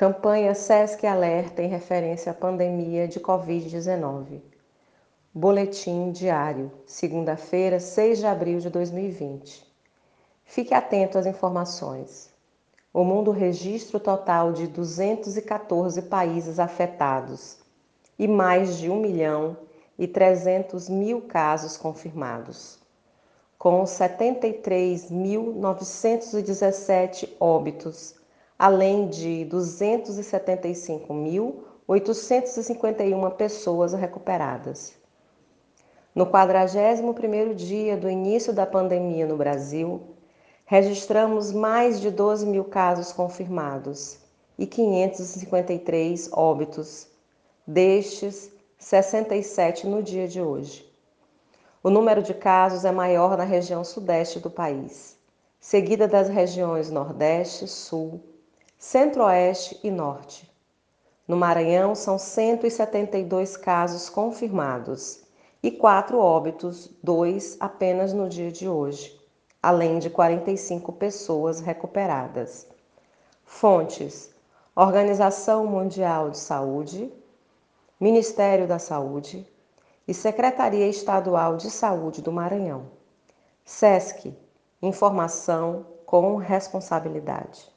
Campanha SESC Alerta em referência à pandemia de Covid-19. Boletim diário, segunda-feira, 6 de abril de 2020. Fique atento às informações. O mundo registra o total de 214 países afetados e mais de 1 milhão e 300 mil casos confirmados, com 73.917 óbitos além de 275.851 pessoas recuperadas. No 41º dia do início da pandemia no Brasil, registramos mais de 12 mil casos confirmados e 553 óbitos, destes 67 no dia de hoje. O número de casos é maior na região sudeste do país, seguida das regiões Nordeste, Sul, Centro-Oeste e Norte. No Maranhão, são 172 casos confirmados e quatro óbitos, dois apenas no dia de hoje, além de 45 pessoas recuperadas. Fontes: Organização Mundial de Saúde, Ministério da Saúde e Secretaria Estadual de Saúde do Maranhão. SESC Informação com responsabilidade.